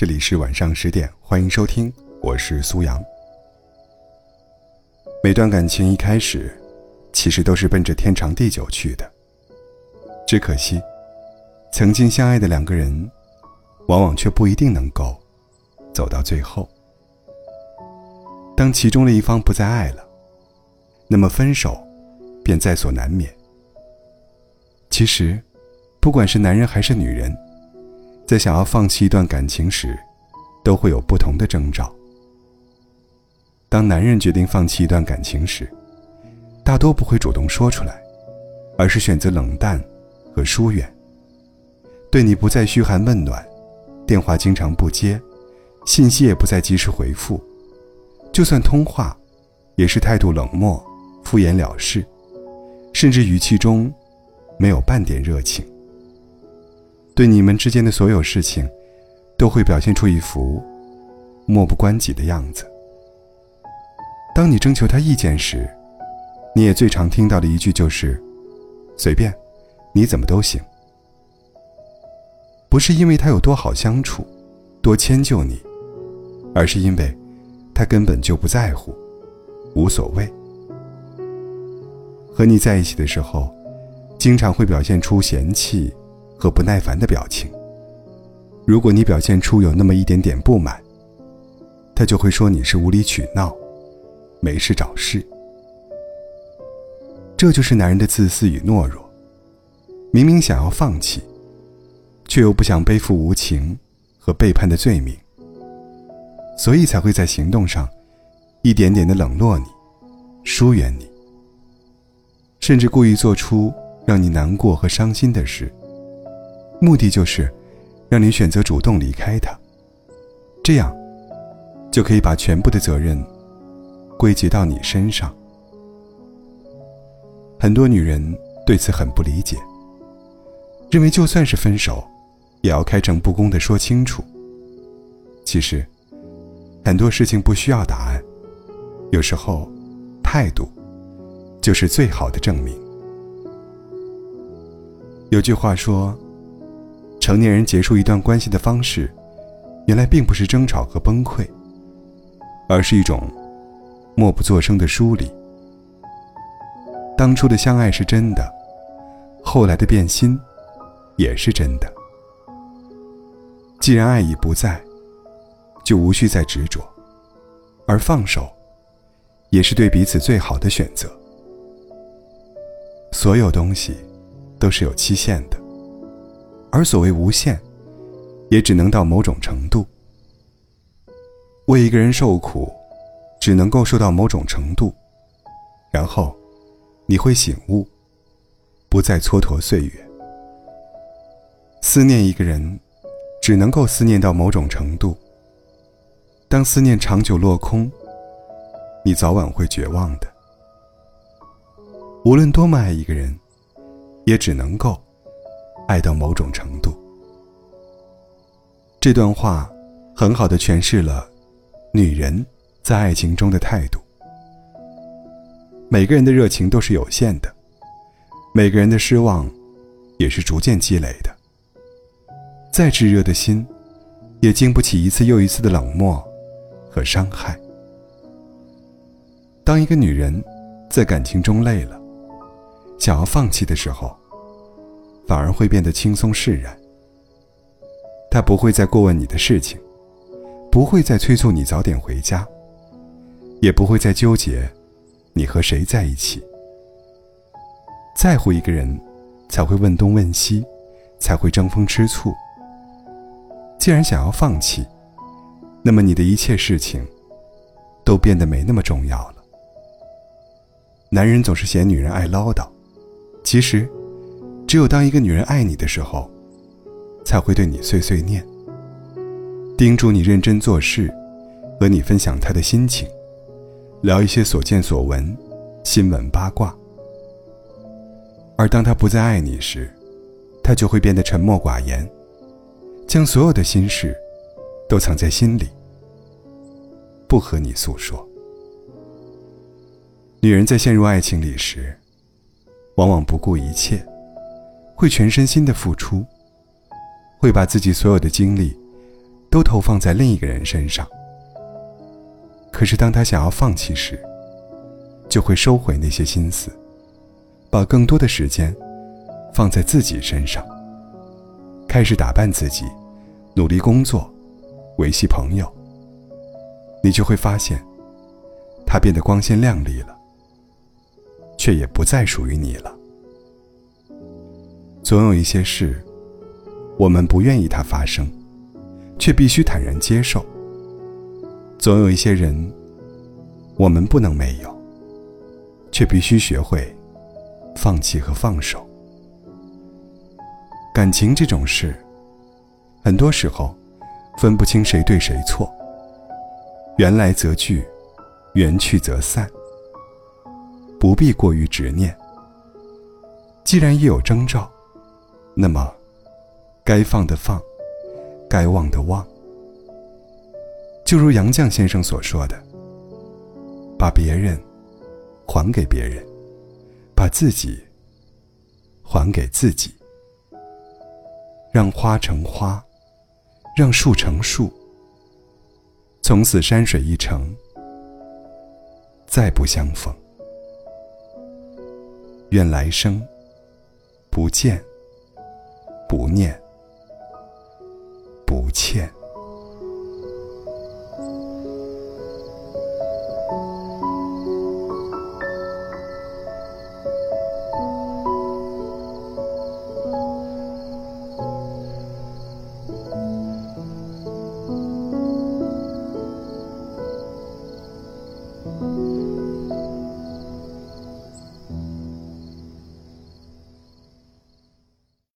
这里是晚上十点，欢迎收听，我是苏阳。每段感情一开始，其实都是奔着天长地久去的，只可惜，曾经相爱的两个人，往往却不一定能够走到最后。当其中的一方不再爱了，那么分手便在所难免。其实，不管是男人还是女人，在想要放弃一段感情时，都会有不同的征兆。当男人决定放弃一段感情时，大多不会主动说出来，而是选择冷淡和疏远。对你不再嘘寒问暖，电话经常不接，信息也不再及时回复，就算通话，也是态度冷漠、敷衍了事，甚至语气中没有半点热情。对你们之间的所有事情，都会表现出一副漠不关己的样子。当你征求他意见时，你也最常听到的一句就是：“随便，你怎么都行。”不是因为他有多好相处，多迁就你，而是因为，他根本就不在乎，无所谓。和你在一起的时候，经常会表现出嫌弃和不耐烦的表情。如果你表现出有那么一点点不满，他就会说你是无理取闹。没事找事，这就是男人的自私与懦弱。明明想要放弃，却又不想背负无情和背叛的罪名，所以才会在行动上一点点的冷落你、疏远你，甚至故意做出让你难过和伤心的事，目的就是让你选择主动离开他，这样就可以把全部的责任。归结到你身上，很多女人对此很不理解，认为就算是分手，也要开诚布公的说清楚。其实，很多事情不需要答案，有时候，态度，就是最好的证明。有句话说，成年人结束一段关系的方式，原来并不是争吵和崩溃，而是一种。默不作声的疏离。当初的相爱是真的，后来的变心，也是真的。既然爱已不在，就无需再执着，而放手，也是对彼此最好的选择。所有东西，都是有期限的，而所谓无限，也只能到某种程度。为一个人受苦。只能够受到某种程度，然后，你会醒悟，不再蹉跎岁月。思念一个人，只能够思念到某种程度。当思念长久落空，你早晚会绝望的。无论多么爱一个人，也只能够爱到某种程度。这段话，很好的诠释了女人。在爱情中的态度，每个人的热情都是有限的，每个人的失望，也是逐渐积累的。再炙热的心，也经不起一次又一次的冷漠和伤害。当一个女人在感情中累了，想要放弃的时候，反而会变得轻松释然。他不会再过问你的事情，不会再催促你早点回家。也不会再纠结，你和谁在一起。在乎一个人，才会问东问西，才会争风吃醋。既然想要放弃，那么你的一切事情，都变得没那么重要了。男人总是嫌女人爱唠叨，其实，只有当一个女人爱你的时候，才会对你碎碎念，叮嘱你认真做事，和你分享她的心情。聊一些所见所闻、新闻八卦，而当她不再爱你时，他就会变得沉默寡言，将所有的心事都藏在心里，不和你诉说。女人在陷入爱情里时，往往不顾一切，会全身心的付出，会把自己所有的精力都投放在另一个人身上。可是当他想要放弃时，就会收回那些心思，把更多的时间放在自己身上，开始打扮自己，努力工作，维系朋友。你就会发现，他变得光鲜亮丽了，却也不再属于你了。总有一些事，我们不愿意它发生，却必须坦然接受；总有一些人，我们不能没有，却必须学会放弃和放手。感情这种事，很多时候分不清谁对谁错。缘来则聚，缘去则散，不必过于执念。既然已有征兆。那么，该放的放，该忘的忘。就如杨绛先生所说的：“把别人还给别人，把自己还给自己，让花成花，让树成树。从此山水一程，再不相逢。愿来生不见。”不念。